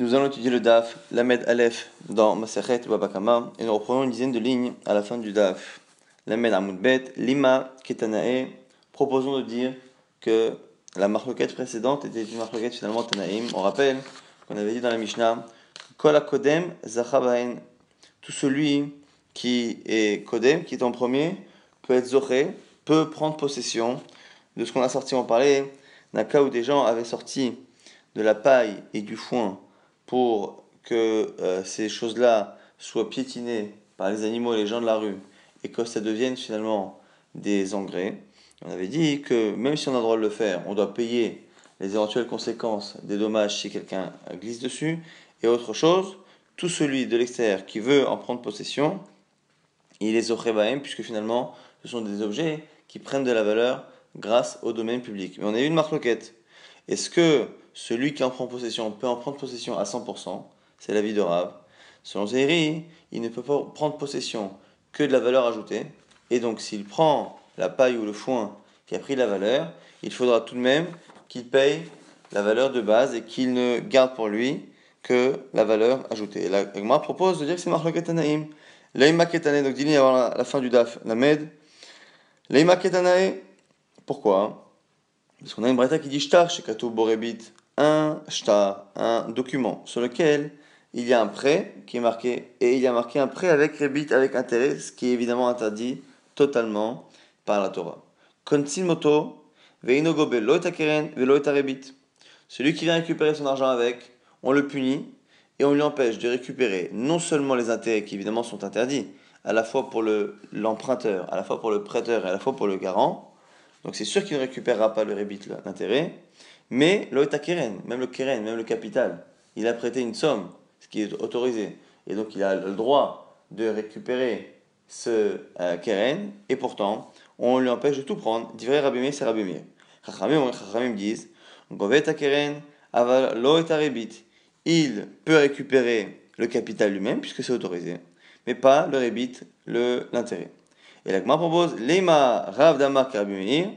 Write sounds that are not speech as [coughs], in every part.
Nous allons étudier le DAF, Lamed Aleph, dans Masechet Babakama, et nous reprenons une dizaine de lignes à la fin du DAF. Lamed Amoudbet, Lima Ketanae, proposons de dire que la marloquette précédente était une marloquette finalement Tanaïm. On rappelle qu'on avait dit dans la Mishnah, Kol Kodem Zachabaen, tout celui qui est Kodem, qui est en premier, peut être Zoché, peut prendre possession de ce qu'on a sorti. On parlait d'un cas où des gens avaient sorti de la paille et du foin pour que euh, ces choses-là soient piétinées par les animaux et les gens de la rue et que ça devienne finalement des engrais. On avait dit que même si on a le droit de le faire, on doit payer les éventuelles conséquences des dommages si quelqu'un glisse dessus. Et autre chose, tout celui de l'extérieur qui veut en prendre possession, il les même puisque finalement ce sont des objets qui prennent de la valeur grâce au domaine public. Mais on a eu une marque loquette. Est-ce que celui qui en prend possession peut en prendre possession à 100%, c'est l'avis de Rav. Selon Zéhiri, il ne peut pas prendre possession que de la valeur ajoutée, et donc s'il prend la paille ou le foin qui a pris la valeur, il faudra tout de même qu'il paye la valeur de base et qu'il ne garde pour lui que la valeur ajoutée. la Gemara propose de dire que c'est Marloket Tanaïm. Leima donc dis avant la, la, fin du daf, la med. Leima Ketanae, pourquoi? Parce qu'on a une breta qui dit Shtar, chez Katou Borebit, un shtar, un document sur lequel il y a un prêt qui est marqué et il y a marqué un prêt avec rebit, avec intérêt, ce qui est évidemment interdit totalement par la Torah. moto, Celui qui vient récupérer son argent avec, on le punit et on lui empêche de récupérer non seulement les intérêts qui évidemment sont interdits, à la fois pour l'emprunteur, à la fois pour le prêteur et à la fois pour le garant. Donc c'est sûr qu'il ne récupérera pas le rebit, l'intérêt. Mais l'Oeta Keren, même le Keren, même le capital, il a prêté une somme, ce qui est autorisé. Et donc il a le droit de récupérer ce euh, Keren, et pourtant, on lui empêche de tout prendre. Divrei Rabbi c'est Rabbi Meir. Chachamim disent, Goveta Keren, aval Loeta Rebit. Il peut récupérer le capital lui-même, puisque c'est autorisé, mais pas le Rebit, l'intérêt. Et la propose, Lema Rav Meir,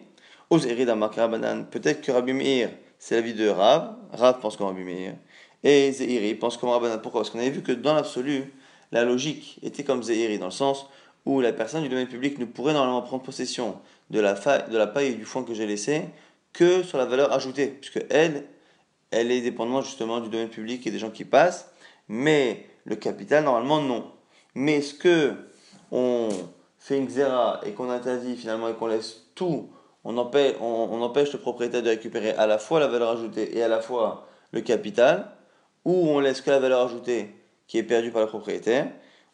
Peut-être que Rabbi Meir c'est l'avis de Rav. Rav pense comme Rabbi Meir. Et Zehiri pense comme Rabbanan. Pourquoi? Parce qu'on avait vu que dans l'absolu, la logique était comme Zehiri, dans le sens où la personne du domaine public ne pourrait normalement prendre possession de la, de la paille et du foin que j'ai laissé que sur la valeur ajoutée, puisque elle, elle est dépendante justement du domaine public et des gens qui passent, mais le capital, normalement, non. Mais est-ce que on fait une xéra et qu'on interdit finalement et qu'on laisse tout on empêche, le propriétaire de récupérer à la fois la valeur ajoutée et à la fois le capital, ou on laisse que la valeur ajoutée qui est perdue par le propriétaire.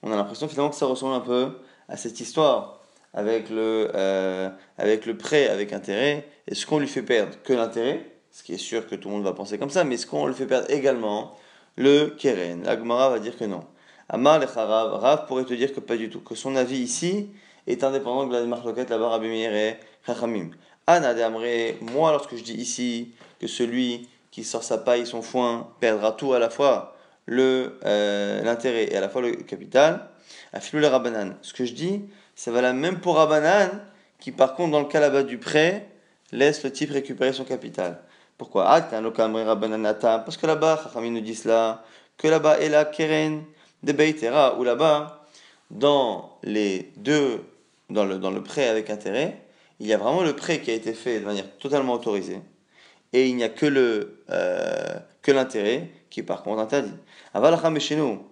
On a l'impression finalement que ça ressemble un peu à cette histoire avec le, euh, avec le prêt avec intérêt. Est-ce qu'on lui fait perdre que l'intérêt? Ce qui est sûr que tout le monde va penser comme ça, mais est-ce qu'on lui fait perdre également le keren? L'agmara va dire que non. Amar le Rav pourrait te dire que pas du tout, que son avis ici est indépendant de la locale là-bas, Rabbi Meir et Chachamim. Anna de moi lorsque je dis ici que celui qui sort sa paille, son foin, perdra tout à la fois le euh, l'intérêt et à la fois le capital, afilou le Rabanan. Ce que je dis, ça va la même pour Rabanan, qui par contre dans le cas là-bas du prêt, laisse le type récupérer son capital. Pourquoi? Parce que là-bas, Chachamim nous dit cela, que là-bas est la keren de Beitera, ou là-bas, dans les deux, dans le, dans le prêt avec intérêt, il y a vraiment le prêt qui a été fait de manière totalement autorisée, et il n'y a que le euh, que l'intérêt qui est par contre interdit. Avalacham chez nous,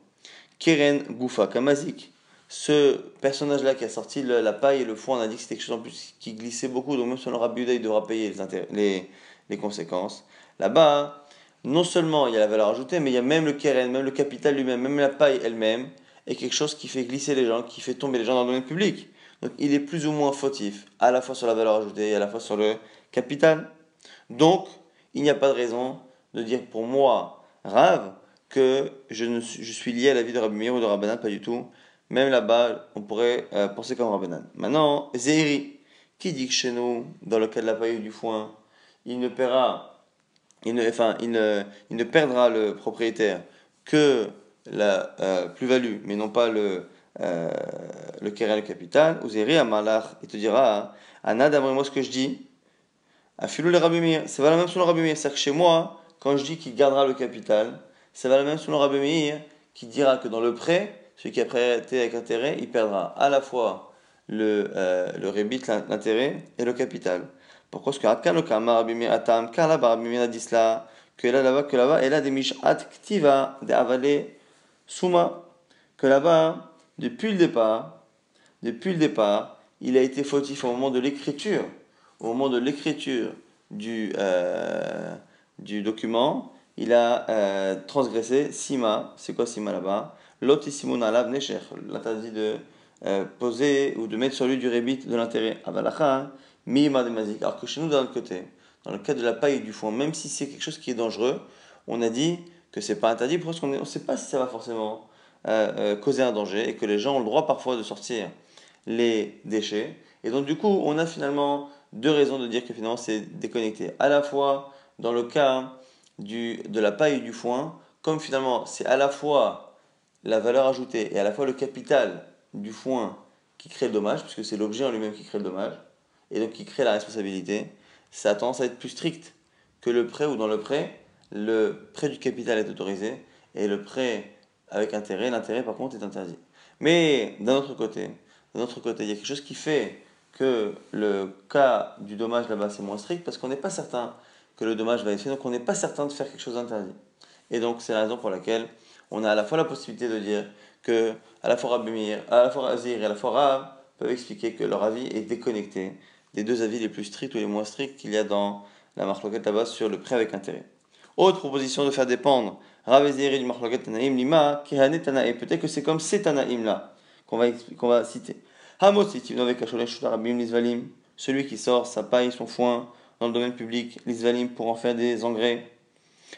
Keren Goufa Kamazik, ce personnage-là qui a sorti la paille et le foin, on a dit que c'était quelque chose en plus qui glissait beaucoup, donc même si on aura il devra payer les, les, les conséquences. Là-bas, non seulement il y a la valeur ajoutée, mais il y a même le keren, même le capital lui-même, même la paille elle-même, est quelque chose qui fait glisser les gens, qui fait tomber les gens dans le domaine public. Donc il est plus ou moins fautif, à la fois sur la valeur ajoutée et à la fois sur le capital. Donc il n'y a pas de raison de dire pour moi, Rav, que je, suis, lié à la vie de Rabbi Meir ou de Rabbanan, pas du tout. Même là-bas, on pourrait euh, penser comme Rabbanan. Maintenant, Zéhiri, qui dit que chez nous, dans le cas de la paille du foin, il ne paiera, il ne, enfin, il ne perdra le propriétaire que la euh, plus-value, mais non pas le, euh, le keren, le capital, ou Zéri Amalach, il te dira, Anna, d'après moi ce que je dis, Afilou le Rabbi c'est pas la même sur le Rabbi C'est-à-dire que chez moi, quand je dis qu'il gardera le capital, Ça va la même selon Rabbi Meir, qui dira que dans le prêt, celui qui a prêté avec intérêt, il perdra à la fois le, euh, le rébit, l'intérêt et le capital. Pourquoi? Parce que Akan le Kama Rabbi Meir Atam, car là-bas Rabbi Meir a dit cela, que là-bas, que là-bas, et là des mishat ktiva, des avalé souma, que là-bas, depuis le départ, depuis le départ, il a été fautif au moment de l'écriture, au moment de l'écriture du, euh, du document, il a euh, transgressé Sima, c'est quoi Sima là-bas? L'otisimun alav nesher, l'interdit de euh, poser ou de mettre sur lui du rébit de l'intérêt. Mima de mazik. Alors que chez nous, d'un autre côté, dans le cas de la paille et du foin, même si c'est quelque chose qui est dangereux, on a dit que c'est pas interdit parce qu'on ne sait pas si ça va forcément causer un danger et que les gens ont le droit parfois de sortir les déchets. Et donc, du coup, on a finalement deux raisons de dire que finalement c'est déconnecté. À la fois dans le cas du, de la paille du foin, comme finalement c'est à la fois la valeur ajoutée et à la fois le capital du foin qui crée le dommage, puisque c'est l'objet en lui-même qui crée le dommage, et donc qui crée la responsabilité, ça a tendance à être plus strict que le prêt ou dans le prêt, le prêt du capital est autorisé et le prêt avec intérêt, l'intérêt par contre est interdit. Mais d'un autre côté, d'un autre côté, il y a quelque chose qui fait que le cas du dommage là-bas c'est moins strict parce qu'on n'est pas certain que le dommage va être fait, donc on n'est pas certain de faire quelque chose d'interdit. Et donc c'est la raison pour laquelle on a à la fois la possibilité de dire que à la fois Rabbi à la fois Azir et à la fois Rav peuvent expliquer que leur avis est déconnecté des deux avis les plus stricts ou les moins stricts qu'il y a dans la marloquette là-bas sur le prêt avec intérêt. Autre proposition de faire dépendre Rav et du marloquette Tanaïm Lima, Kehane Tanaïm. Peut-être que c'est comme ces Tanaïm là qu'on va, qu'on va citer. Celui qui sort sa paille, son foin dans le domaine public, l'isvalim pour en faire des engrais.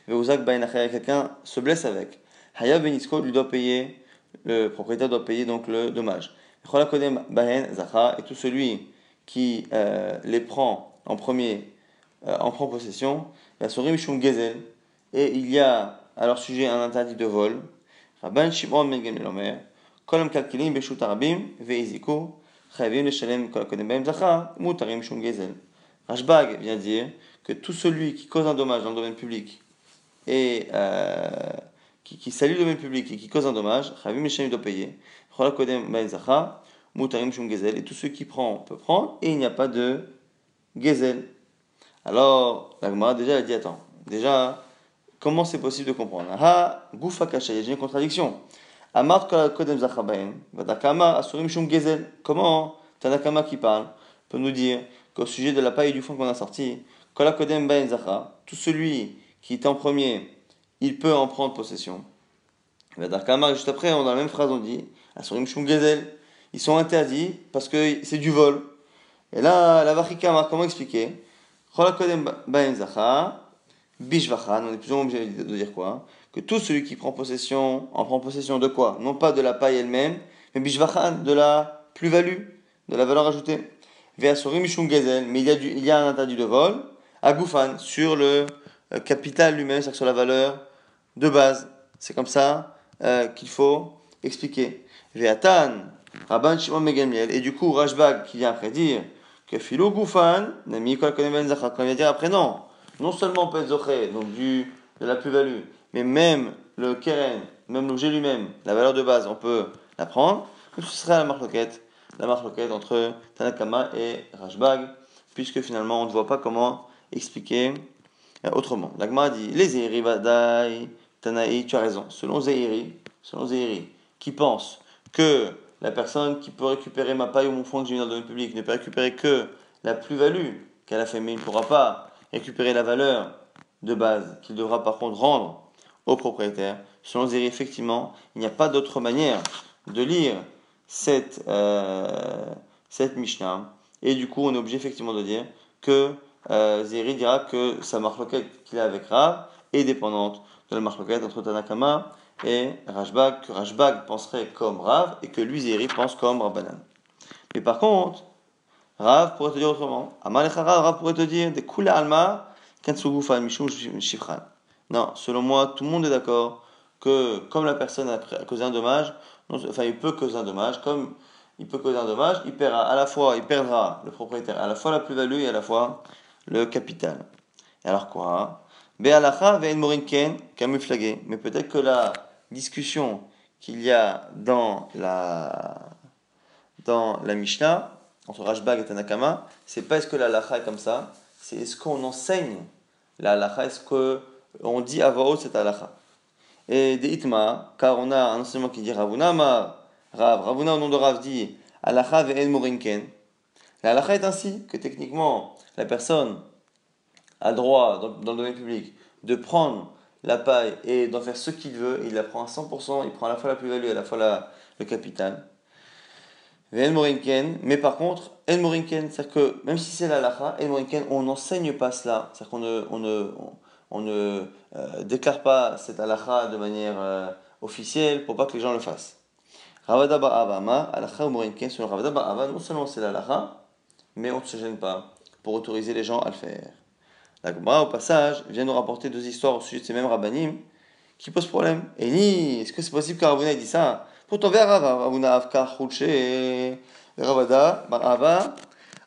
Quelqu'un se blesse avec. Haya Benisko lui doit payer, le propriétaire doit payer donc le dommage. Et tout celui qui euh, les prend en premier en prend possession. Et il y a à leur sujet un interdit de vol. Rabban Shimon Ben Kolom Kalkilim Beshut Arabim Veiziko Rashbag vient dire que tout celui qui cause un dommage dans le domaine public et euh, qui, salue le domaine public et qui cause un dommage, doit payer. Et tout ce qui prend peut prendre et il n'y a pas de gezel. Alors, la Gemara déjà a dit attends, déjà, comment c'est possible de comprendre? Ha, goufa il y a une contradiction. Comment Tanakama qui parle peut nous dire qu'au sujet de la paille du fond qu'on a sorti, tout celui qui est en premier, il peut en prendre possession. Juste après, dans la même phrase, on dit ils sont interdits parce que c'est du vol. Et là, la Vachikama, comment expliquer? On est plus ou moins obligé de dire quoi Que tout celui qui prend possession, en prend possession de quoi? Non pas de la paille elle-même, mais bishvachan, de la plus-value, de la valeur ajoutée. mais il y, a il y a un interdit de vol, à Goufan, sur le euh, capital lui-même, c'est-à-dire sur la valeur de base. C'est comme ça euh, qu'il faut expliquer. Veatan, Rabban Shimon Megamiel, et du coup, Rashbag qui vient après dire que Philo Goufan, Nami Kol Ben Zachar, quand il vient dire après non, non seulement on peut être donc du, de la plus-value, mais même le Keren, même l'objet lui-même, la valeur de base, on peut la prendre, ce serait la marque la entre Tanakama et Rashbag, puisque finalement on ne voit pas comment expliquer euh, autrement. L'Agma dit les Tanaï, tu as raison. Selon Zehiri, selon Zehiri, qui pense que la personne qui peut récupérer ma paille ou mon fonds que j'ai mis dans le domaine public ne peut récupérer que la plus-value qu'elle a fait, mais il ne pourra pas récupérer la valeur de base qu'il devra par contre rendre au propriétaire. Selon Zéry, effectivement, il n'y a pas d'autre manière de lire cette, euh, cette Mishnah. Et du coup, on est obligé effectivement de dire que euh, dira que sa marloquette qu'il a avec Rav est dépendante de la marloquette entre Tanakama et Rajbag, que Rajbag penserait comme Rav et que lui, Zéry, pense comme Rabbanan. Mais par contre, Rav pourrait te dire autrement. Amalechara, Rav pourrait te dire des Kula Alma, Mishum Shifran. Non, selon moi, tout le monde est d'accord que comme la personne a causé un dommage, enfin il peut causer un dommage, comme il peut causer un dommage, il perdra à la fois, il perdra le propriétaire à la fois la plus-value et à la fois le capital. Et alors quoi? Be'alacha. Mais peut-être que la discussion qu'il y a dans la, dans la Mishnah, entre Rashbag et Tanakama, c'est pas est-ce que la est comme ça, c'est est-ce qu'on enseigne la est-ce qu'on dit à voix haute cette halacha. Et des itma, car on a un enseignement qui dit Ravuna Rav, Ravuna au nom de Rav dit halacha ve'en morinken. La halacha est ainsi que techniquement la personne a droit dans, le domaine public de prendre la paille et d'en faire ce qu'il veut, il la prend à 100%, il prend à la fois la plus-value et à la fois la, le capital. Mais par contre, c'est-à-dire que même si c'est la lacha, on n'enseigne pas cela. C'est-à-dire qu'on ne, on ne, on ne euh, déclare pas cette lacha de manière euh, officielle pour pas que les gens le fassent. Ravada Ba'avama, alacha ou Morinken, selon Ravada non seulement c'est la mais on ne se gêne pas pour autoriser les gens à le faire. La Gemara, au passage, vient nous rapporter deux histoires au sujet de ces mêmes rabbanim qui posent problème. Et ni, est-ce que c'est possible qu'Aravuna ait dit ça? Pourtant, vers Ravuna Avka Chouché, Ravada, Barava,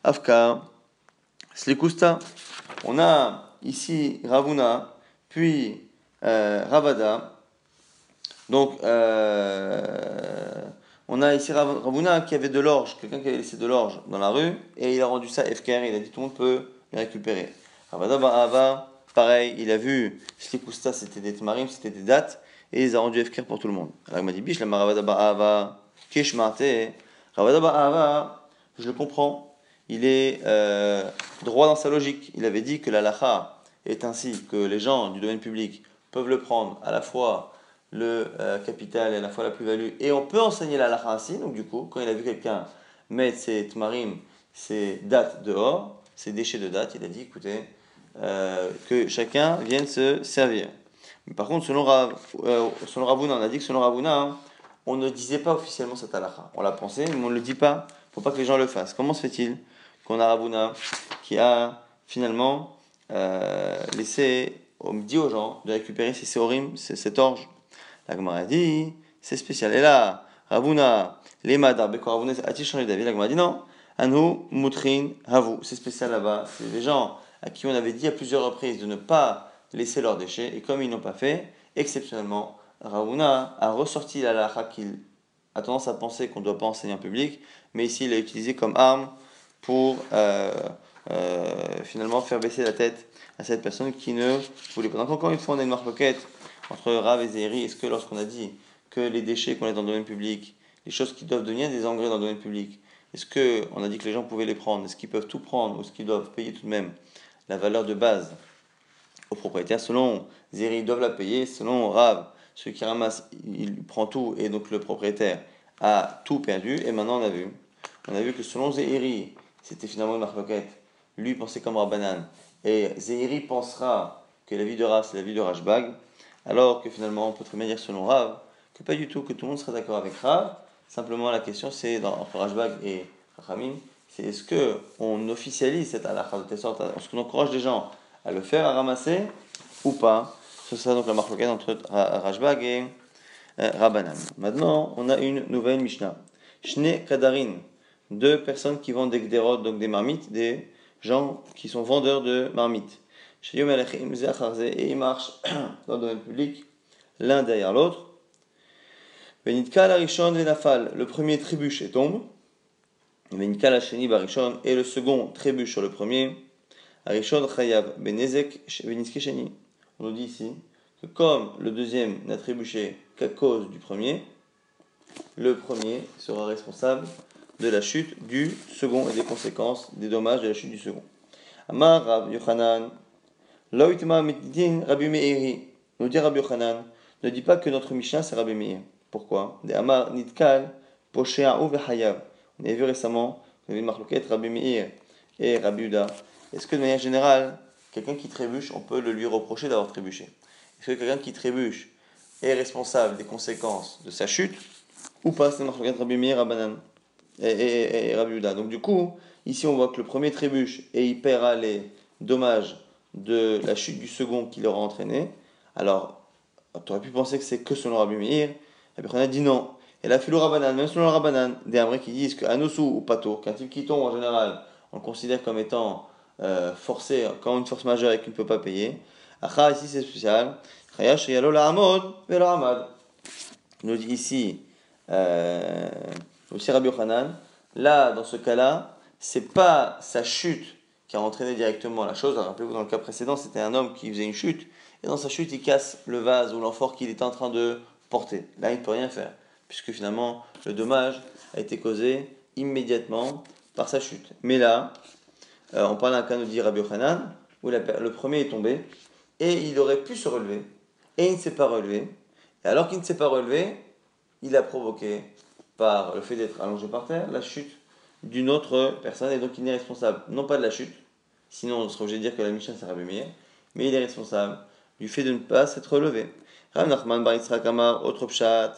Avka, Slikusta. On a ici Ravuna, puis euh, Ravada. Donc, euh, on a ici Ravuna qui avait de l'orge, quelqu'un qui avait laissé de l'orge dans la rue, et il a rendu ça FKR, il a dit tout le monde peut le récupérer. Ravada pareil, il a vu Slikusta, c'était des tmarim, c'était des dates, et il les a rendus FKR pour tout le monde. Alors il Bish, la Ravada Ba'ava, Kishmate, Ravada Ba'ava, je le comprends, il est euh, droit dans sa logique. Il avait dit que la lacha est ainsi, que les gens du domaine public peuvent le prendre à la fois le euh, capital et à la fois la plus-value. Et on peut enseigner la lacha ainsi. Donc, du coup, quand il a vu quelqu'un mettre ses tmarim, ses dates dehors, ses déchets de date, il a dit écoutez, euh, que chacun vienne se servir. Par contre, selon, Rav, euh, selon Ravuna, on a dit que selon Ravuna, hein, on ne disait pas officiellement cette halakha. On l'a pensé, mais on ne le dit pas. Il ne faut pas que les gens le fassent. Comment se fait-il qu'on a Ravuna qui a finalement laissé, dit aux gens de récupérer ces séorim, cette orge la Gemara dit, c'est spécial. Et là, Ravuna, les madar, Ravuna, a-t-il changé d'avis La Gemara dit non. Anu, Mutrin, Havu. C'est spécial là-bas. C'est les gens à qui on avait dit à plusieurs reprises de ne pas laisser leurs déchets. Et comme ils n'ont pas fait, exceptionnellement, Ravuna a ressorti la lacha qu'il a tendance à penser qu'on ne doit pas enseigner en public. Mais ici, il l'a utilisé comme arme pour euh, euh, finalement faire baisser la tête à cette personne qui ne voulait pas. Donc encore une fois, on a une marque entre Rav et Zéhiri, est-ce que lorsqu'on a dit que les déchets qu'on a dans le domaine public, les choses qui doivent devenir des engrais dans le domaine public, est-ce qu'on a dit que les gens pouvaient les prendre? Est-ce qu'ils peuvent tout prendre ou est-ce qu'ils doivent payer tout de même? La valeur de base aux propriétaires Selon Zéhiri, ils doivent la payer. Selon Rav, celui qui ramasse, il prend tout et donc le propriétaire a tout perdu. Et maintenant, on a vu, on a vu que selon Zéhiri, c'était finalement une marque Lui pensait comme Rabbanan. Et Zéhiri pensera que la vie de Rav, c'est la vie de Rashbag alors que finalement on peut très bien dire selon Rav que pas du tout, que tout le monde serait d'accord avec Rav. Simplement la question c'est entre Rajbag et Rachamim, c'est est-ce que on officialise cette halakha de telle sorte, est-ce qu'on encourage les gens à le faire, à ramasser ou pas C'est ça donc la marque entre Rajbag et euh, Rabbanan. Maintenant, on a une nouvelle Mishnah. Shne Kadarin, deux personnes qui vendent des gderot, donc des marmites, des gens qui sont vendeurs de marmites et ils marchent [clears throat] dans le domaine public, l'un derrière l'autre. Le premier trébuche et tombe. Et le second trébuche sur le premier. On nous dit ici que comme le deuxième n'a trébuché qu'à cause du premier, le premier sera responsable de la chute du second et des conséquences, des dommages de la chute du second. Amar Rav Yochanan, Loïtma mitdin Rabbi Meiri. Nous dit Rabbi Yochanan, ne dis pas que notre Mishnah c'est Rabbi Meir. Pourquoi? De Amar Nitkal, Poshea'u Vehayav. On a vu récemment que les Rabbi Meir et Rabbi Uda. Est-ce que de manière générale, quelqu'un qui trébuche, on peut le lui reprocher d'avoir trébuché? Est-ce que quelqu'un qui trébuche est responsable des conséquences de sa chute ou pas? C'est Marloquet Rabbi Meir et, et, et, Rabbi Uda. Donc du coup, ici on voit que le premier trébuche et il paiera les dommages de la chute du second qui l'aura entraîné. Alors, tu aurais pu penser que c'est que selon Rabbi Meir. On a dit non. Et la philo Rabbanan, même selon le Rabbanan, des Amrés qui disent qu'Anosu ou Pato, qu'un type qui tombe en général, on le considère comme étant euh, forcé, comme une force majeure et qu'il ne peut pas payer. Acha, ici c'est spécial. Chayash yalo la amod, velo amad. Nous dit ici, euh, aussi Rabbi Yochanan, là, dans ce cas-là, c'est pas sa chute qui a entraîné directement la chose. Rappelez-vous, dans le cas précédent, c'était un homme qui faisait une chute, et dans sa chute, il casse le vase ou l'amphore qu'il était en train de porter. Là, il ne peut rien faire, puisque finalement, le dommage a été causé immédiatement par sa chute. Mais là, euh, on parle d'un cas, nous dit Rabbi Yochanan, où le premier est tombé, et il aurait pu se relever, et il ne s'est pas relevé. Et alors qu'il ne s'est pas relevé, il a provoqué, par le fait d'être allongé par terre, la chute d'une autre personne, et donc il n'est responsable, non pas de la chute, sinon on serait obligé de dire que la Mishnah s'est Rabbi mais il est responsable du fait de ne pas s'être relevé. Nachman autre pshat,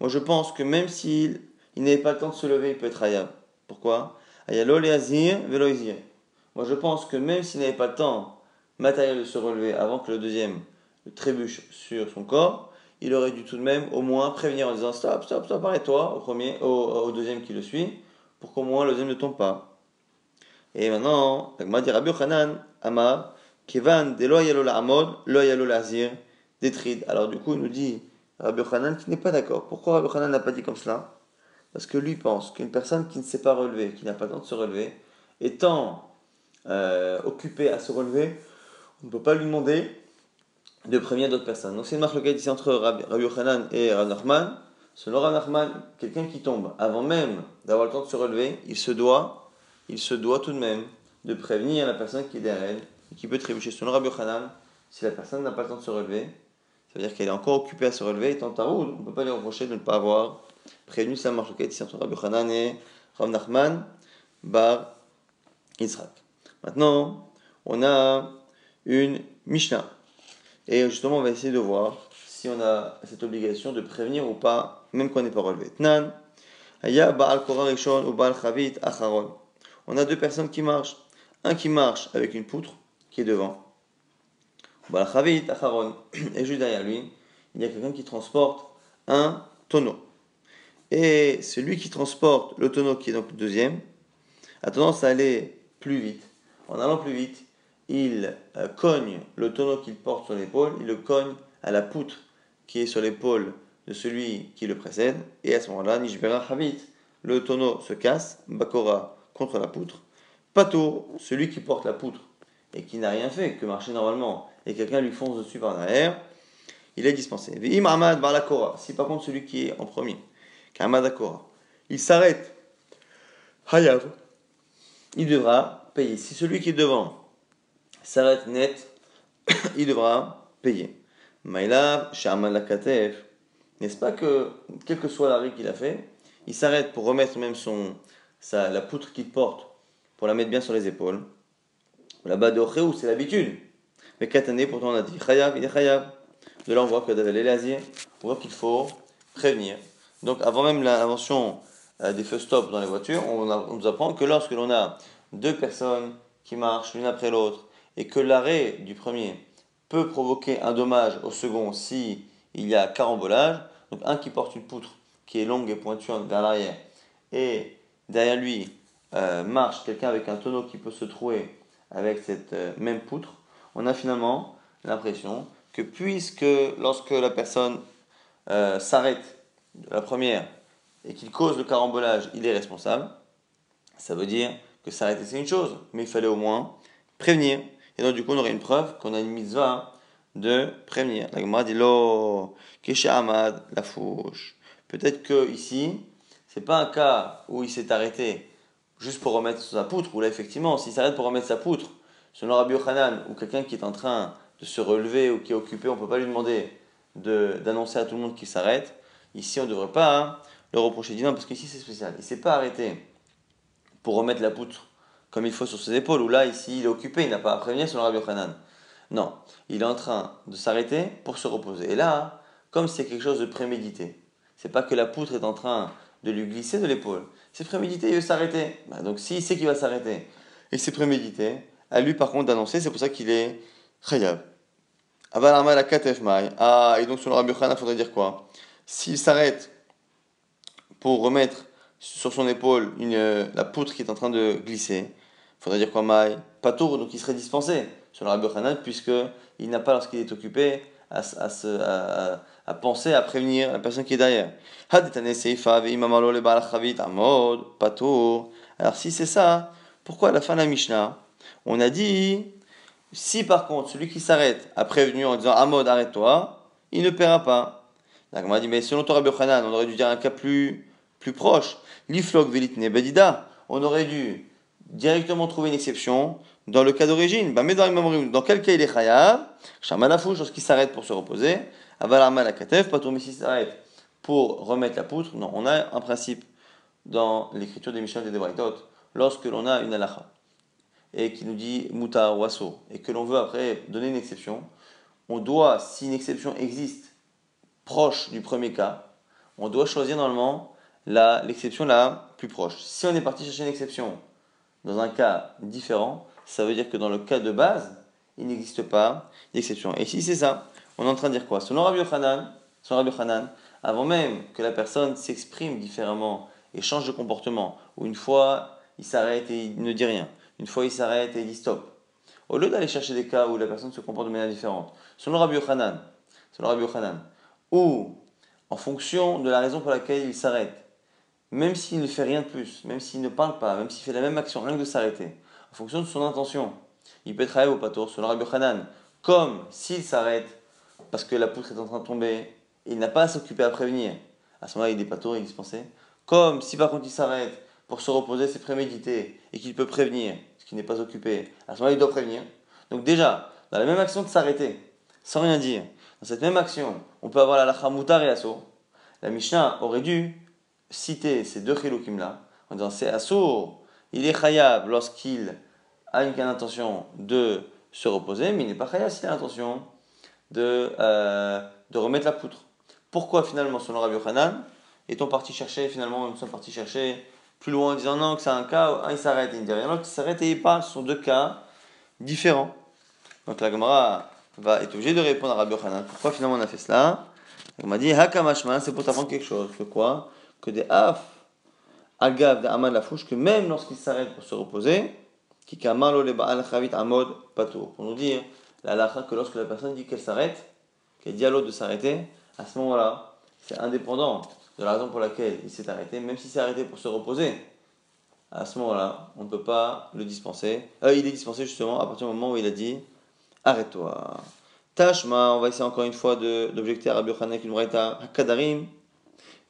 Moi je pense que même s'il il n'avait pas le temps de se lever, il peut être hayab. Pourquoi? Moi je pense que même s'il n'avait pas le temps matériel de se relever avant que le deuxième trébuche sur son corps, il aurait dû tout de même au moins prévenir en disant stop, stop, stop, arrête-toi au, premier, au, au, deuxième qui le suit, pour qu'au moins le deuxième ne tombe pas. Et maintenant, Rabbi Yochanan, Amar, Kevan de lo la amod, lo la Alors du coup, il nous dit Rabbi Yochanan qui n'est pas d'accord. Pourquoi Rabbi n'a pas dit comme cela? Parce que lui pense qu'une personne qui ne s'est pas relevée, qui n'a pas le temps de se relever, étant euh, occupée à se relever, on ne peut pas lui demander de prévenir d'autres personnes. Donc c'est une marque ici entre Rabbi, et Rav Nachman. Selon Rav Nachman, quelqu'un qui tombe avant même d'avoir le temps de se relever, il se doit, il se doit tout de même de prévenir la personne qui est derrière elle et qui peut trébucher. Selon Rabbi si la personne n'a pas le temps de se relever, ça veut dire qu'elle est encore occupée à se relever, étant taroud, on ne peut pas lui reprocher de ne pas avoir prévenu sa marque ici entre Rabbi Yochanan et Rav Nachman bar Israq. Maintenant, on a une Mishnah. Et justement, on va essayer de voir si on a cette obligation de prévenir ou pas, même quand on n'est pas relevé. Tnan, Baal Rishon ou Baal Chavit Acharon. On a deux personnes qui marchent. Un qui marche avec une poutre qui est devant. Baal Chavit Acharon. [clears throat] Et juste derrière lui, il y a quelqu'un qui transporte un tonneau. Et celui qui transporte le tonneau, qui est donc le deuxième, a tendance à aller plus vite. En allant plus vite, il euh, cogne le tonneau qu'il porte sur l'épaule, il le cogne à la poutre qui est sur l'épaule de celui qui le précède, et à ce moment-là, Nishbera Havit, le tonneau se casse, Bakora contre la poutre, Pato, celui qui porte la poutre et qui n'a rien fait que marcher normalement, et quelqu'un lui fonce dessus par derrière, il est dispensé. Si par contre celui qui est en premier, Akora, il s'arrête, Hayav, il devra payer. Si celui qui est devant s'arrête net, [coughs] il devra payer. Maïlav, Katef, n'est-ce pas que, quel que soit l'arrêt qu'il a fait, il s'arrête pour remettre même son, sa, la poutre qu'il porte, pour la mettre bien sur les épaules. Là-bas de c'est l'habitude. Mais Katané, pourtant on a dit Chayav, il est Chayav. De là on voit que l'Élazir, on voit qu'il faut prévenir. Donc avant même l'invention euh, des feux stop dans les voitures, on, nous apprend que lorsque l'on a deux personnes qui marchent l'une après l'autre, et que l'arrêt du premier peut provoquer un dommage au second si il y a carambolage, donc un qui porte une poutre qui est longue et pointuante vers l'arrière, et derrière lui euh, marche quelqu'un avec un tonneau qui peut se trouer avec cette euh, même poutre, on a finalement l'impression que puisque lorsque la personne euh, s'arrête, la première, et qu'il cause le carambolage, il est responsable, ça veut dire que s'arrêter c'est une chose, mais il fallait au moins prévenir. Et donc, du coup, on aurait une preuve qu'on a une mitzvah de prévenir. La Gemara dit Lo, Amad, la fouche. Peut-être que ici, c'est pas un cas où il s'est arrêté juste pour remettre sa poutre, ou là, effectivement, s'il s'arrête pour remettre sa poutre, selon Rabbi Yochanan, ou quelqu'un qui est en train de se relever ou qui est occupé, on ne peut pas lui demander d'annoncer à tout le monde qu'il s'arrête. Ici, on ne devrait pas hein, le reprocher. Non, parce qu'ici, c'est spécial. Il ne s'est pas arrêté pour remettre la poutre comme il faut sur ses épaules, ou là, ici, il est occupé, il n'a pas à prévenir le Rabbi Yochanan. Non, il est en train de s'arrêter pour se reposer. Et là, comme c'est quelque chose de prémédité, c'est pas que la poutre est en train de lui glisser de l'épaule, c'est prémédité, il veut s'arrêter. Bah, donc s'il sait qu'il va s'arrêter, et c'est prémédité, à lui par contre d'annoncer, c'est pour ça qu'il est khayab. Ah, et donc le Rabbi Yochanan, il faudrait dire quoi? S'il s'arrête pour remettre sur son épaule une, la poutre qui est en train de glisser, faudrait dire quoi Maï Patour, donc il serait dispensé, le Rabbi Yochanan, puisqu'il n'a pas, lorsqu'il est occupé, à, à, à, à, penser, à prévenir la personne qui est derrière. Alors si c'est ça, pourquoi à la fin de la Mishnah, on a dit, si par contre celui qui s'arrête a prévenu en disant Amod, arrête-toi, il ne paiera pas. Donc on a dit, mais selon Torah Yochanan, on aurait dû dire un cas plus, plus proche. L'iflog velitne bedida, on aurait dû directement trouver une exception dans le cas d'origine. Bah, dans quel cas il est chayav? Shamanafouch, lorsqu'il s'arrête pour se reposer. Avalama la katef, mais s'il s'arrête pour remettre la poutre. Non, on a un principe dans l'écriture des et des Debraitot. Lorsque l'on a une halacha et qui nous dit muta ou asso, et que l'on veut après donner une exception, on doit, si une exception existe proche du premier cas, on doit choisir normalement l'exception la, plus proche. Si on est parti chercher une exception dans un cas différent, ça veut dire que dans le cas de base, il n'existe pas d'exception. Et si c'est ça, on est en train de dire quoi? Selon Rabbi Yochanan, selon Yochanan, avant même que la personne s'exprime différemment et change de comportement, ou une fois il s'arrête et il ne dit rien, une fois il s'arrête et il dit stop, au lieu d'aller chercher des cas où la personne se comporte de manière différente, selon Rabbi Yochanan, selon Rabbi Yochanan, ou en fonction de la raison pour laquelle il s'arrête, même s'il ne fait rien de plus, même s'il ne parle pas, même s'il fait la même action, rien que de s'arrêter, en fonction de son intention, il peut travailler au patour, selon Rabbi Hanan, comme s'il s'arrête parce que la poutre est en train de tomber, il n'a pas à s'occuper à prévenir. À ce moment-là, il est patour, il est dispensé. Comme si par contre il s'arrête pour se reposer, c'est prémédité, et qu'il peut prévenir, ce qui n'est pas occupé, à ce moment-là, il doit prévenir. Donc déjà, dans la même action de s'arrêter, sans rien dire, dans cette même action, on peut avoir la lacha mutar et asso. La Mishnah aurait dû citer ces deux chilukim là, en disant c'est assour, il est chayab lorsqu'il a une intention de se reposer, mais il n'est pas chayab s'il a l'intention de, euh, de remettre la poutre. Pourquoi finalement, selon Rabbi Yochanan, est-on parti chercher, finalement, nous sommes partis chercher plus loin en disant non, que c'est un cas un il s'arrête il ne dit rien, l'autre il s'arrête et il parle, ce sont deux cas différents. Donc la Gemara va être obligée de répondre à Rabbi Yochanan. Pourquoi finalement on a fait cela? On m'a dit Hakamashman, c'est pour t'apprendre quelque chose. Que quoi? Que des af, agav, de amad la fouche, que même lorsqu'il s'arrête pour se reposer, qui kamalo le ba'al chavit amod patour. Pour nous dire, la lacha, que lorsque la personne dit qu'elle s'arrête, qu'elle dit à l'autre de s'arrêter, à ce moment-là, c'est indépendant de la raison pour laquelle il s'est arrêté, même s'il s'est arrêté pour se reposer. À ce moment-là, on ne peut pas le dispenser. Euh, il est dispensé justement à partir du moment où il a dit Arrête-toi. Tashma, on va essayer encore une fois d'objecter à Rabbi Yochanan nous Kadarim,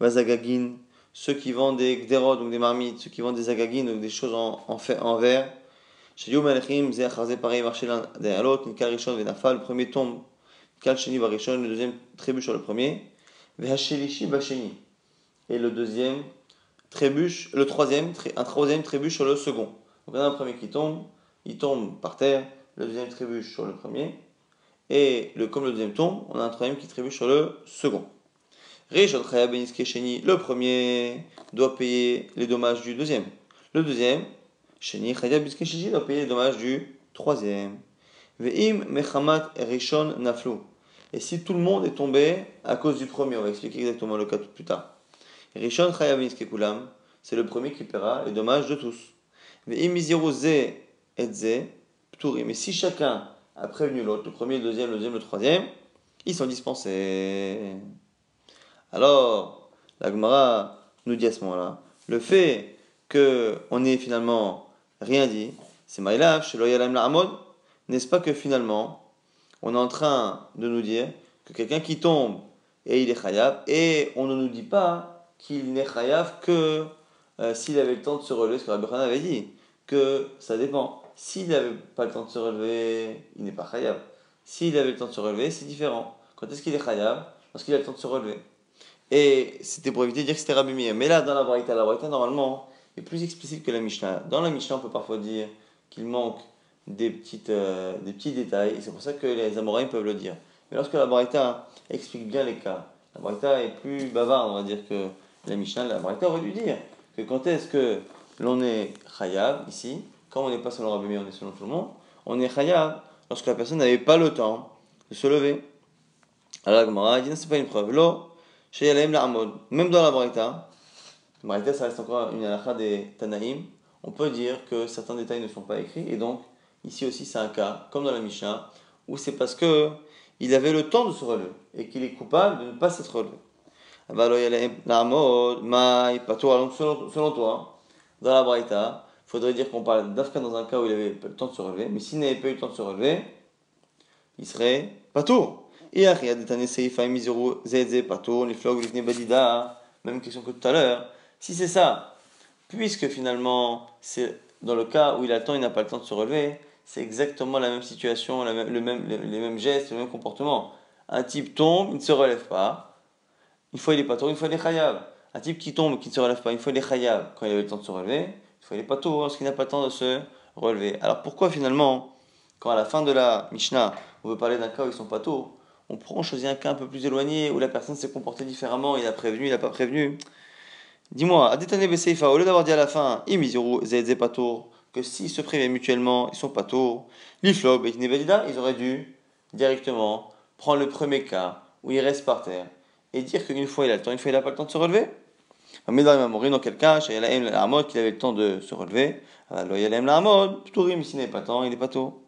Vazagagin, ceux qui vendent des gderot, donc des marmites, ceux qui vendent des agagines, donc des choses en, fait, en verre. Chez Melechim, pareil, marché l'un derrière l'autre, le premier tombe, Sheni le deuxième trébuche sur le premier, Vehashelishi Basheni, et le deuxième trébuche, le troisième, un troisième trébuche sur le second. Donc on a un premier qui tombe, il tombe par terre, le deuxième trébuche sur le premier, et le, comme le deuxième tombe, on a un troisième qui trébuche sur le second. Le premier doit payer les dommages du deuxième. Le deuxième, doit payer les dommages du troisième. Ve'im rishon. Et si tout le monde est tombé à cause du premier, on va expliquer exactement le cas tout plus tard. Rishon kulam, c'est le premier qui paiera les dommages de tous. Mais si chacun a prévenu l'autre, le premier, le deuxième, le deuxième, le troisième, ils sont dispensés. Alors, la Gemara nous dit à ce moment-là, le fait qu'on n'ait finalement rien dit, c'est Maïlav, chez Loyalam Amod, n'est-ce pas que finalement, on est en train de nous dire que quelqu'un qui tombe et il est chayav, et on ne nous dit pas qu'il n'est chayav que euh, s'il avait le temps de se relever, ce que Rabbi Khan avait dit, que ça dépend. S'il n'avait pas le temps de se relever, il n'est pas chayav. S'il avait le temps de se relever, c'est différent. Quand est-ce qu'il est chayav? Lorsqu'il a le temps de se relever. Et c'était pour éviter de dire que c'était Rabbi Meir. Mais là, dans la Braïta, la Braïta, normalement, est plus explicite que la Mishnah. Dans la Mishnah, on peut parfois dire qu'il manque des, petites, euh, des petits détails, et c'est pour ça que les Amoraïs peuvent le dire. Mais lorsque la Braïta explique bien les cas, la Braïta est plus bavarde, on va dire, que la Mishnah. La Braïta aurait dû dire que quand est-ce que l'on est Chayav, ici, quand on n'est pas selon Rabbi Meir, on est selon tout le monde, on est Chayav lorsque la personne n'avait pas le temps de se lever. Alors la Gemara dit, c'est pas une preuve. L'eau, chez la Même dans la Braïta, Braïta, ça reste encore une halakha des Tanaïm. on peut dire que certains détails ne sont pas écrits, et donc ici aussi c'est un cas, comme dans la Mishnah, où c'est parce que il avait le temps de se relever, et qu'il est coupable de ne pas s'être relevé. Donc selon, selon toi, dans la Braïta, il faudrait dire qu'on parle d'Afka dans un cas où il avait le temps de se relever, mais s'il n'avait pas eu le temps de se relever, il serait pas tout. Et même question que tout à l'heure. Si c'est ça, puisque finalement, c'est dans le cas où il attend, il n'a pas le temps de se relever, c'est exactement la même situation, le même, les, mêmes gestes, le même comportement. Un type tombe, il ne se relève pas. Une fois il est pas tôt, une fois il est khayab. Un type qui tombe, qui ne se relève pas, une fois il est khayab quand il avait le temps de se relever, une fois il est pas tôt, parce qu'il n'a pas le temps de se relever. Alors pourquoi finalement, quand à la fin de la Mishnah, on veut parler d'un cas où ils sont pas tôt, on choisit un cas un peu plus éloigné, où la personne s'est comportée différemment, il a prévenu, il n'a pas prévenu. Dis-moi, Adetane Beseifa, au lieu d'avoir dit à la fin, Imiziru, Zedze Patour, que s'ils se préviennent mutuellement, ils sont pas tôt, l'iflob et ils auraient dû directement prendre le premier cas où il reste par terre et dire qu'une fois il a le temps, une fois il n'a pas le temps de se relever. Mais dans dans quel cas, qu'il avait le temps de se relever, alors il y a la mode, mais s'il n'est pas temps, il n'est pas tôt.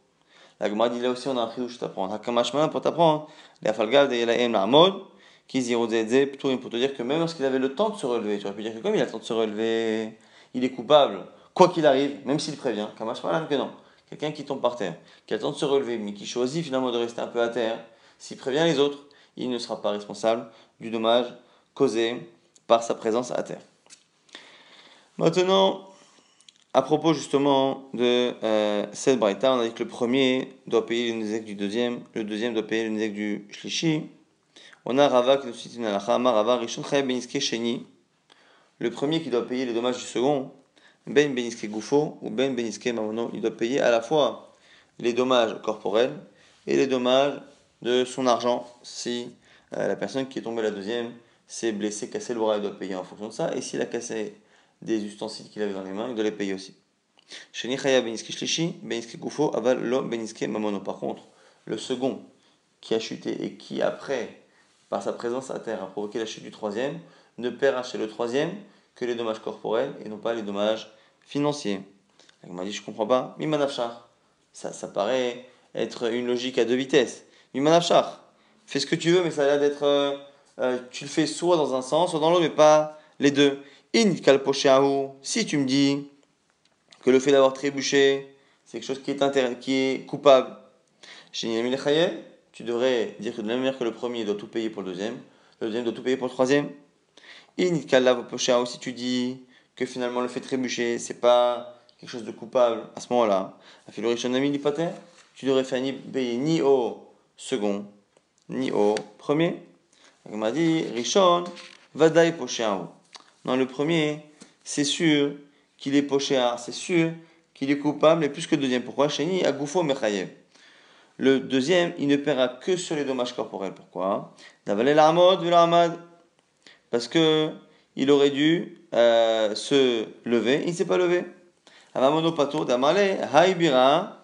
La Gemara dit là aussi on a un chidouche t'apprendre. Hakamashman pour t'apprendre. Les afalgav de Yelaim Na'amod. Qui zirou zedze, pour te dire que même lorsqu'il avait le temps de se relever, tu aurais pu dire que comme il a le temps de se relever, il est coupable, quoi qu'il arrive, même s'il prévient. Kamashman que non. Quelqu'un qui tombe par terre, qui a le temps de se relever, mais qui choisit finalement de rester un peu à terre, s'il prévient les autres, il ne sera pas responsable du dommage causé par sa présence à terre. Maintenant, à propos justement de euh, cette braïta, on a dit que le premier doit payer le nizek du deuxième, le deuxième doit payer le nizek du shlishi. On a Rava qui nous cite une halakha, Rava Rishon Beniske Sheni. Le premier qui doit payer les dommages du second, Ben Beniske Gufo ou Ben Beniske Mamono, il doit payer à la fois les dommages corporels et les dommages de son argent si euh, la personne qui est tombée la deuxième s'est blessée, cassée le bras, il doit payer en fonction de ça. Et s'il a cassé des ustensiles qu'il avait dans les mains, il doit les payer aussi. Par contre, le second qui a chuté et qui après, par sa présence à terre, a provoqué la chute du troisième, ne paiera chez le troisième que les dommages corporels et non pas les dommages financiers. Il m'a dit, je comprends pas. Ça, ça paraît être une logique à deux vitesses. Mimanafshar. Fais ce que tu veux, mais ça a l'air d'être. Euh, euh, tu le fais soit dans un sens, soit dans l'autre, mais pas les deux si tu me dis que le fait d'avoir trébuché, c'est quelque chose qui est, qui est coupable, tu devrais dire que de la même manière que le premier doit tout payer pour le deuxième, le deuxième doit tout payer pour le troisième. si tu dis que finalement le fait de trébucher, c'est pas quelque chose de coupable à ce moment-là, tu devrais faire ni payer ni au second, ni au premier. On m'a dit, Rishon, vadai poshéaou. Dans le premier, c'est sûr qu'il est pochéar, c'est sûr qu'il est coupable, mais plus que le deuxième. Pourquoi? Sheni Agoufo Mechayev. Le deuxième, il ne paiera que sur les dommages corporels. Pourquoi? Parce que il aurait dû euh, se lever, il ne s'est pas levé. Amamonopato Damale Haibira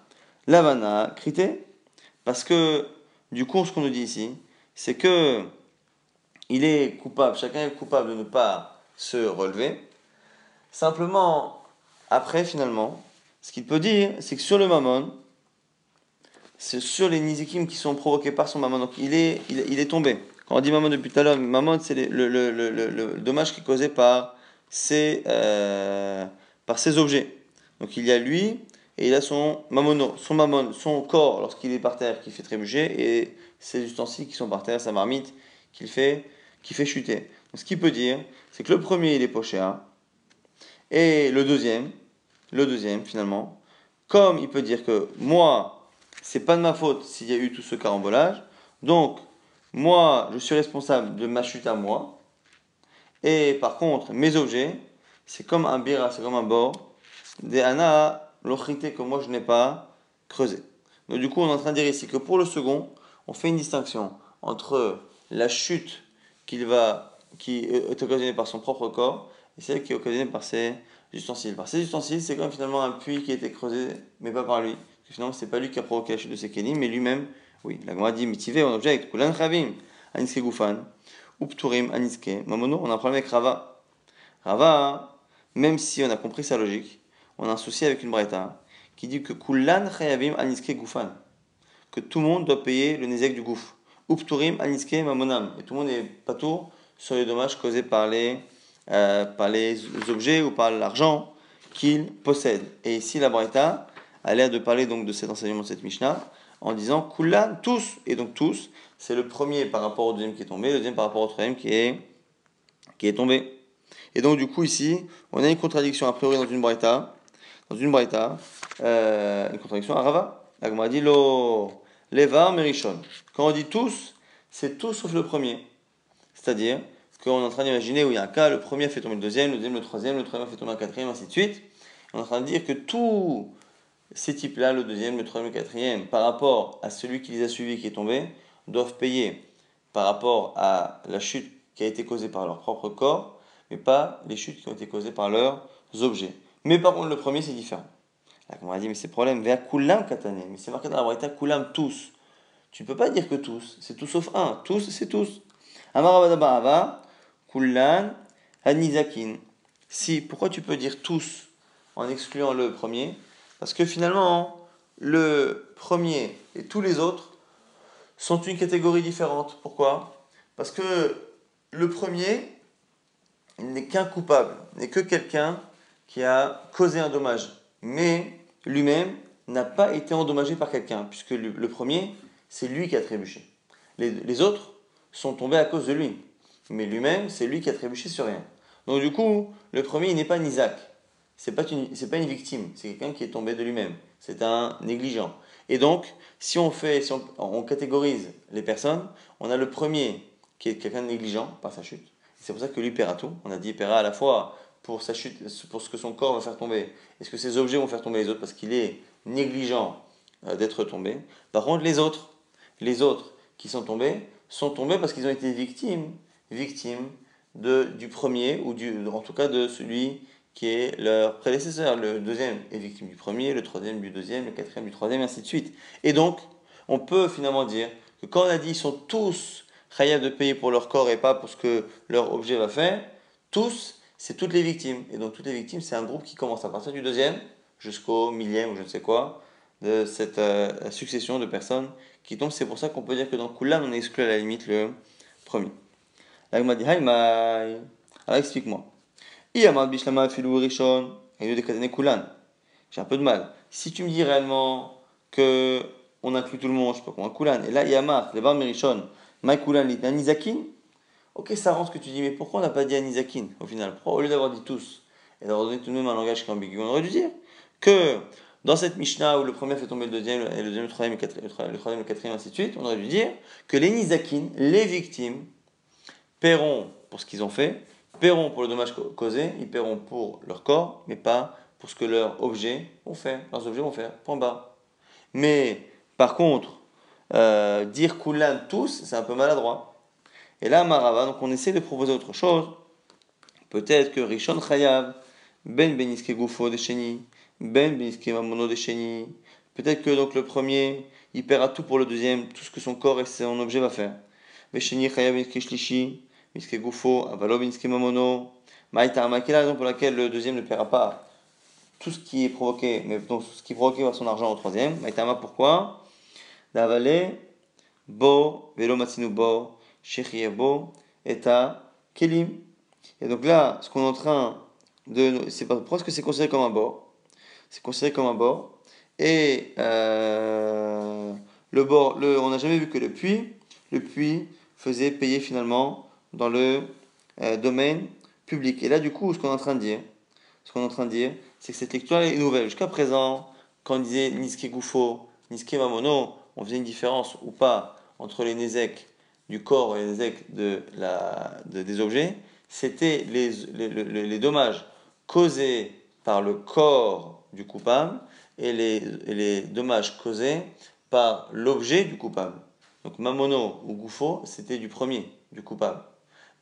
Lavana Krité. Parce que, du coup, ce qu'on nous dit ici, c'est que il est coupable, chacun est coupable de ne pas se relever. Simplement, après, finalement, ce qu'il peut dire, c'est que sur le mammon, c'est sur les nizikim qui sont provoqués par son mammon. Donc il est, il, est tombé. Quand on dit mammon depuis tout à l'heure, mammon, c'est le, dommage qui est causé par ces, euh, par ces objets. Donc il y a lui et il a son mamono, son mammon, son corps lorsqu'il est par terre qui fait trébucher et ses ustensiles qui sont par terre, sa marmite qu'il fait, qui fait chuter. ce qu'il peut dire, c'est que le premier, il est pochéa, et le deuxième, le deuxième, finalement, comme il peut dire que moi, c'est pas de ma faute s'il y a eu tout ce carambolage, donc moi, je suis responsable de ma chute à moi, et par contre, mes objets, c'est comme un bira, c'est comme un bord, des ana, l'ochrité que moi je n'ai pas creusé. Donc du coup, on est en train de dire ici que pour le second, on fait une distinction entre la chute qu'il va qui est occasionnée par son propre corps et celle qui est occasionnée par ses ustensiles. Par ses ustensiles, c'est comme finalement un puits qui a été creusé, mais pas par lui. Parce que finalement, pas lui qui a provoqué la chute de ses kelim, mais lui-même, oui. La Gemara dit mitivé, on objecte, kulan chavim, aniske gufan, upturim, aniske. Mamono, on a un problème avec Rava. Rava, même si on a compris sa logique, on a un souci avec une braïta qui dit que Kullan Chayavim Aniske Gufan, que tout le monde doit payer le Nezek du gouffre. Upturim Aniske Mamonam, et tout le monde est pas tour sur les dommages causés par les, euh, par les objets ou par l'argent qu'il possède. Et ici, la braïta a l'air de parler donc de cet enseignement de cette Mishnah en disant Kullan, tous, et donc tous, c'est le premier par rapport au deuxième qui est tombé, le deuxième par rapport au troisième qui est, qui est tombé. Et donc, du coup, ici, on a une contradiction a priori dans une braïta, dans une braïta, euh, une contradiction à Rava. La dit lo leva merishon. Quand on dit tous, c'est tous sauf le premier. C'est-à-dire qu'on est en train d'imaginer où il y a un cas, le premier fait tomber le deuxième, le deuxième le troisième, le troisième fait tomber le quatrième, ainsi de suite. On est en train de dire que tous ces types-là, le deuxième, le troisième, le quatrième, par rapport à celui qui les a suivis qui est tombé, doivent payer par rapport à la chute qui a été causée par leur propre corps, mais pas les chutes qui ont été causées par leurs objets. Mais par contre, le premier, c'est différent. Là, on a dit, mais c'est problème, vers kulam katane, mais c'est marqué dans la braïta kulam tous. Tu ne peux pas dire que tous, c'est tout sauf un. Tous, c'est tous. Amarabadabahava, kulan, hanizakin. Si, pourquoi tu peux dire tous en excluant le premier? Parce que finalement, le premier et tous les autres sont une catégorie différente. Pourquoi? Parce que le premier n'est qu'un coupable, n'est que quelqu'un qui a causé un dommage. Mais lui-même n'a pas été endommagé par quelqu'un, puisque le, premier, c'est lui qui a trébuché. Les, autres sont tombés à cause de lui. Mais lui-même, c'est lui qui a trébuché sur rien. Donc du coup, le premier, il n'est pas un Isaac. C'est pas une, pas une victime, c'est quelqu'un qui est tombé de lui-même. C'est un négligent. Et donc, si on fait, si on, catégorise les personnes, on a le premier qui est quelqu'un de négligent par sa chute. C'est pour ça que lui paiera tout. On a dit il paiera à la fois pour sa chute, pour ce que son corps va faire tomber. Est-ce que ses objets vont faire tomber les autres parce qu'il est négligent euh, d'être tombé? Par contre, les autres, les autres qui sont tombés, sont tombés parce qu'ils ont été victimes, victimes de, du premier ou du, en tout cas de celui qui est leur prédécesseur. Le deuxième est victime du premier, le troisième du deuxième, le quatrième du troisième, et ainsi de suite. Et donc, on peut finalement dire que quand on a dit ils sont tous khayab de payer pour leur corps et pas pour ce que leur objet va faire, tous, c'est toutes les victimes. Et donc toutes les victimes, c'est un groupe qui commence à partir du deuxième jusqu'au millième ou je ne sais quoi, de cette euh, succession de personnes qui tombent. C'est pour ça qu'on peut dire que dans Kulan, on exclut à la limite le premier. Là, dit, Alors explique-moi. J'ai un peu de mal. Si tu me dis réellement que on inclut tout le monde, je sais pas comment, Kulan, et là, Yamar, les Merishon, Maikulan, Anizakin, ok, ça rend ce que tu dis, mais pourquoi on n'a pas dit Anizakin au final? Au lieu d'avoir dit tous et d'avoir donné tout de même un langage qui est ambigu, on aurait dû dire que dans cette Mishnah où le premier fait tomber le deuxième, et le deuxième, le troisième, le quatrième, le troisième, le quatrième, ainsi de suite, on aurait dû dire que les Nizakin, les victimes, paieront pour ce qu'ils ont fait, paieront pour le dommage causé, ils paieront pour leur corps, mais pas pour ce que leurs objets vont faire. Leurs objets vont faire, point bas. Mais par contre, euh, dire Kulan tous, c'est un peu maladroit. Et là, Marava, donc on essaie de proposer autre chose. Peut-être que Rishon Chayav, Ben Beniske Gufo de Ben Beniske Mamono de. Peut-être que donc le premier, il paiera tout pour le deuxième, tout ce que son corps et son objet va faire. Vesheni Chayav Beniske Shlishi, Miske Gufo, Avalo Beniske Mamono. Maïta quelle raison pour laquelle le deuxième ne paiera pas tout ce qui est provoqué, mais donc ce qui provoqué son argent au troisième? Maïtama, pourquoi? Davale, Bo, Velo Bo, Bo, Eta, Kelim. Et donc là, ce qu'on est en train de. C'est que c'est considéré comme un bord? C'est considéré comme un bord. Et euh, le bord, le, on n'a jamais vu que le puits, le puits faisait payer finalement dans le euh, domaine public. Et là, du coup, ce qu'on est en train de dire, ce qu'on est en train de dire, c'est que cette lecture est nouvelle. Jusqu'à présent, quand on disait Niske Gufo, Niske Mamono, on faisait une différence ou pas entre les Nezek du corps et les des objets. C'était les, les, dommages causés par le corps du coupable et les, les dommages causés par l'objet du coupable. Donc Mamono ou Gufo, c'était du premier, du coupable.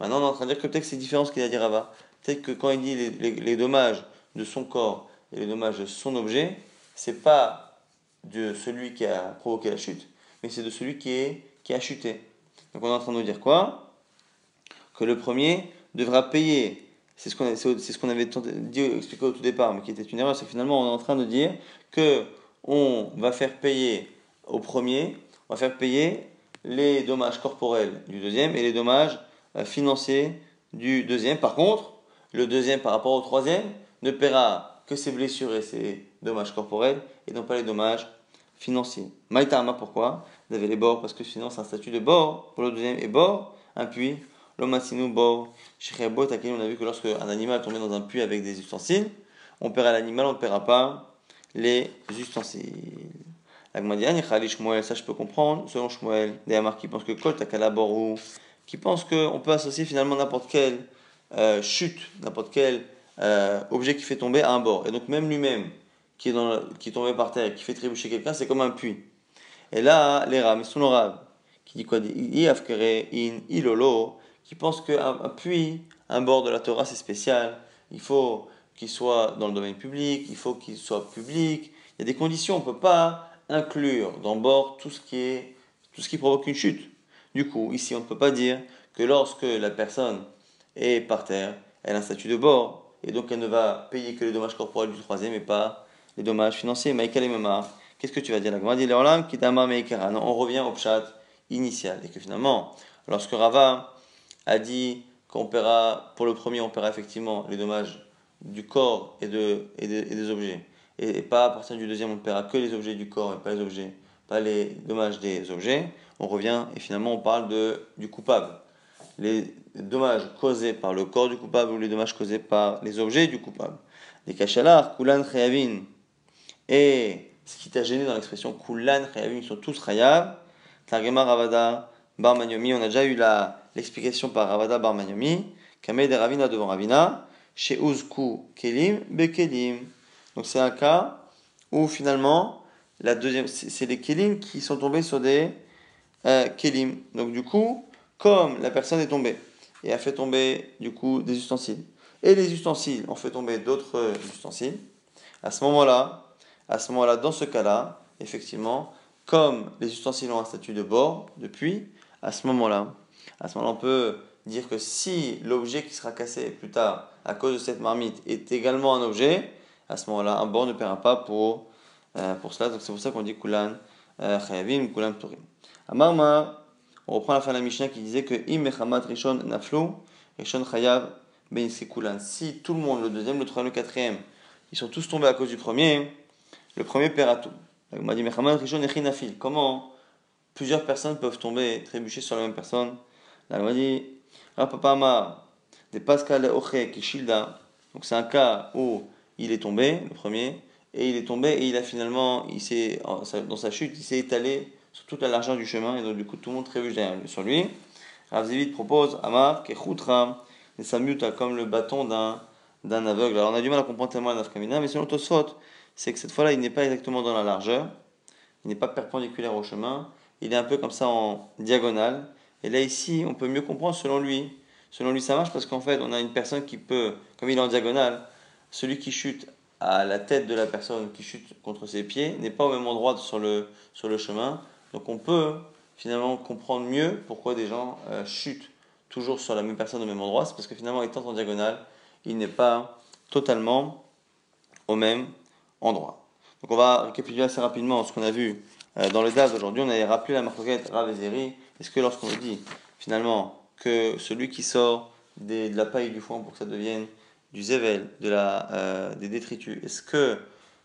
Maintenant, on est en train de dire que peut-être c'est différent ce qu'il a dit Rava. Peut-être que quand il dit les, les, dommages de son corps et les dommages de son objet, c'est pas de celui qui a provoqué la chute, mais c'est de celui qui, est, qui a chuté. Donc on est en train de nous dire quoi? Que le premier devra payer c'est ce qu'on ce avait dit, expliqué au tout départ, mais qui était une erreur, c'est finalement on est en train de dire que on va faire payer au premier, on va faire payer les dommages corporels du deuxième et les dommages euh, financiers du deuxième. Par contre, le deuxième par rapport au troisième ne paiera que ses blessures et ses dommages corporels et non pas les dommages financiers. Maïtama, pourquoi? Vous avez les bords parce que sinon c'est un statut de bord pour le deuxième et bord, un puits. L'omasinu bord. Chez on a vu que lorsque un animal tombait dans un puits avec des ustensiles, on paiera l'animal, on ne paiera pas les ustensiles. Shmuel, ça je peux comprendre, selon Shmuel, des Amar qui pense que Kol qui pense qu'on peut associer finalement n'importe quelle euh, chute, n'importe quel euh, objet qui fait tomber à un bord. Et donc même lui-même, qui est, tombé par terre qui fait trébucher quelqu'un, c'est comme un puits. Et là, les rames, sont rab, qui dit quoi in ilolo, qui pense qu'un un puits, un bord de la Torah, c'est spécial. Il faut qu'il soit dans le domaine public, il faut qu'il soit public. Il y a des conditions, on ne peut pas inclure dans bord tout ce qui est tout ce qui provoque une chute. Du coup, ici, on ne peut pas dire que lorsque la personne est par terre, elle a un statut de bord, et donc elle ne va payer que les dommages corporels du troisième et pas les dommages financiers. Maïkal et qu'est-ce que tu vas dire La dit On revient au pshat initial, et que finalement, lorsque Rava a dit qu'on paiera, pour le premier, on paiera effectivement les dommages du corps et, de, et des objets et, pas à partir du deuxième, on ne paiera que les objets du corps et pas les objets, pas les dommages des objets. On revient et finalement on parle de, du coupable. Les dommages causés par le corps du coupable ou les dommages causés par les objets du coupable. Les kachalar, kulan chayavin. Et ce qui t'a gêné dans l'expression kulan chayavin, ils sont tous chayav. Targema Ravada Bar On a déjà eu l'explication par Ravada Bar Manyomi. Kameh de Ravina devant Ravina. Chez Uzku Kelim Bekelim. Donc c'est un cas où finalement, c'est les kelim qui sont tombés sur des euh, kelim. Donc du coup, comme la personne est tombée et a fait tomber du coup des ustensiles, et les ustensiles ont fait tomber d'autres ustensiles, à ce moment-là, à ce moment-là, dans ce cas-là, effectivement, comme les ustensiles ont un statut de bord depuis, à ce moment-là, à ce moment-là, on peut dire que si l'objet qui sera cassé plus tard à cause de cette marmite est également un objet, à ce moment-là, un bord ne paiera pas pour, euh, pour cela. Donc c'est pour ça qu'on dit Kulan euh, Chayavim, Kulan Turim. Amarma, on reprend la fin de la Mishnah qui disait que Im Mechamat Rishon Naflu, Rishon Chayav Ben Kulan. Si tout le monde, le deuxième, le troisième, le quatrième, ils sont tous tombés à cause du premier, le premier. On m'a dit. Comment plusieurs personnes peuvent tomber, trébucher sur la même personne? Là, on m'a dit Rapapa Amar, des Pascal Oche Kishilda. Donc c'est un cas où il est tombé, le premier, et il est tombé et il a finalement, il s'est, dans sa chute, il s'est étalé sur toute la largeur du chemin et donc du coup tout le monde trébuche derrière sur lui. Rav propose Amar Kechutra et Samuta comme le bâton d'un, d'un aveugle. Alors on a du mal à comprendre tellement la nafkamina, mais selon Tosfot, c'est que cette fois-là il n'est pas exactement dans la largeur, il n'est pas perpendiculaire au chemin, il est un peu comme ça en diagonale. Et là ici, on peut mieux comprendre selon lui. Selon lui, ça marche parce qu'en fait, on a une personne qui peut, comme il est en diagonale, celui qui chute à la tête de la personne qui chute contre ses pieds n'est pas au même endroit sur le, sur le chemin. Donc on peut finalement comprendre mieux pourquoi des gens euh, chutent toujours sur la même personne au même endroit. C'est parce que finalement, étant en diagonale, il n'est pas totalement au même Donc on va récapituler assez rapidement ce qu'on a vu euh, dans le DAS aujourd'hui. On avait rappelé la marquette Rav Est-ce que lorsqu'on dit finalement que celui qui sort de la paille du foin pour que ça devienne du zével, de la, euh, des détritus, est-ce que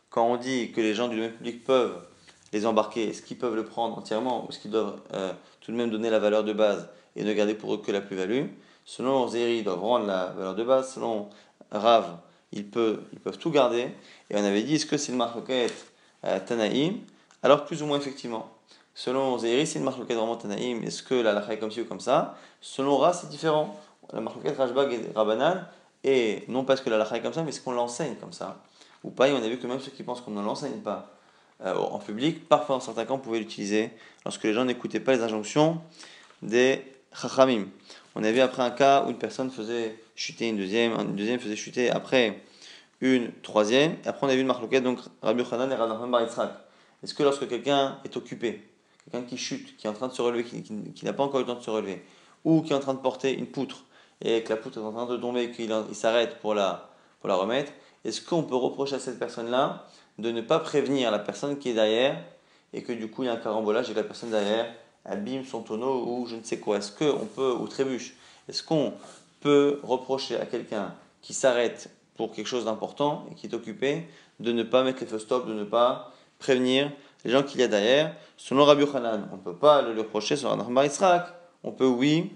quand on dit que les gens du domaine public peuvent les embarquer, est-ce qu'ils peuvent le prendre entièrement ou est-ce qu'ils doivent euh, tout de même donner la valeur de base et ne garder pour eux que la plus-value? Selon Zéri, ils doivent rendre la valeur de base. Selon Rav, ils peuvent, ils peuvent tout garder. Et on avait dit, est-ce que c'est une marque euh, Tanaïm? Alors plus ou moins effectivement. Selon Zéri, c'est une marque vraiment Tanaïm. Est-ce que la lacha est comme ci ou comme ça? Selon Rav, c'est différent. La marque Rajbag et Rabanan, et non parce que la lacha est comme ça, mais est-ce qu'on l'enseigne comme ça Ou pas, et on a vu que même ceux qui pensent qu'on ne l'enseigne pas euh, en public, parfois dans certains cas on pouvait l'utiliser lorsque les gens n'écoutaient pas les injonctions des chachamim. On a vu après un cas où une personne faisait chuter une deuxième, une deuxième faisait chuter après une troisième, et après on a vu une donc Rabbi Khanan et Rabbi Bar Est-ce que lorsque quelqu'un est occupé, quelqu'un qui chute, qui est en train de se relever, qui n'a pas encore eu le temps de se relever, ou qui est en train de porter une poutre, et que la poutre est en train de tomber qu'il s'arrête pour la, pour la remettre, est-ce qu'on peut reprocher à cette personne-là de ne pas prévenir la personne qui est derrière et que du coup il y a un carambolage et que la personne derrière abîme son tonneau ou je ne sais quoi? Est-ce qu'on peut, ou trébuche, est-ce qu'on peut reprocher à quelqu'un qui s'arrête pour quelque chose d'important et qui est occupé de ne pas mettre les feux stop, de ne pas prévenir les gens qu'il y a derrière. Selon Rabbi Hanan, on ne peut pas le, reprocher, sur Rabbi Israq, on peut, oui,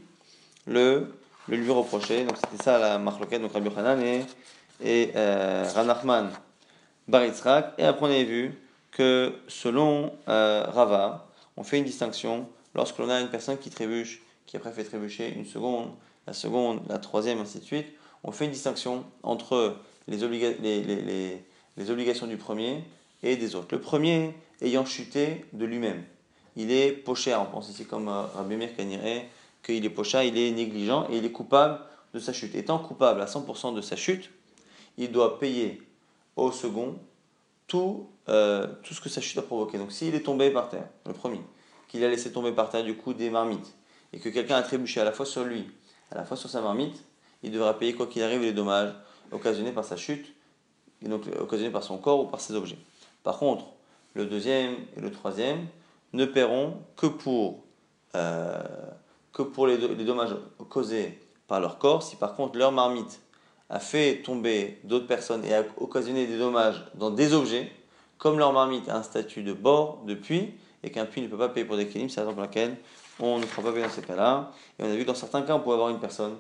le, le lui reprocher. Donc c'était ça la marloquette, donc Rabbi Hanan et, et euh, Ranachman Bar Yitzhak. Et après on avait vu que selon euh, Rava, on fait une distinction lorsque l'on a une personne qui trébuche, qui après fait trébucher une seconde, la seconde, la troisième, ainsi de suite. On fait une distinction entre les, obligations du premier et des autres. Le premier ayant chuté de lui-même. Il est poché, on pense ici comme euh, Rabbi Meir qu'il est pocha, il est négligent et il est coupable de sa chute. Étant coupable à 100% de sa chute, il doit payer au second tout, euh, tout ce que sa chute a provoqué. Donc s'il est tombé par terre, le premier, qu'il a laissé tomber par terre du coup des marmites, et que quelqu'un a trébuché à la fois sur lui, à la fois sur sa marmite, il devra payer quoi qu'il arrive les dommages occasionnés par sa chute, donc occasionnés par son corps ou par ses objets. Par contre, le deuxième et le troisième ne paieront que pour, euh, que pour les, dommages causés par leur corps. Si par contre leur marmite a fait tomber d'autres personnes et a occasionné des dommages dans des objets, comme leur marmite a un statut de bord, de puits, et qu'un puits ne peut pas payer pour des crimes, c'est la raison pour laquelle on ne fera pas payer dans ces cas-là. Et on a vu que dans certains cas, on peut avoir une personne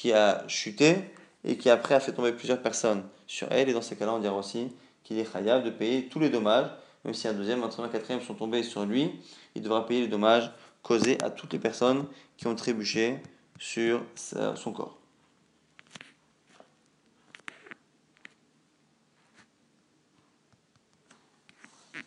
qui a chuté et qui après a fait tomber plusieurs personnes sur elle, et dans ces cas-là, on dira aussi qu'il est khayab de payer tous les dommages, même si un deuxième, un troisième, un quatrième sont tombés sur lui, il devra payer les dommages causés à toutes les personnes qui ont trébuché sur son corps.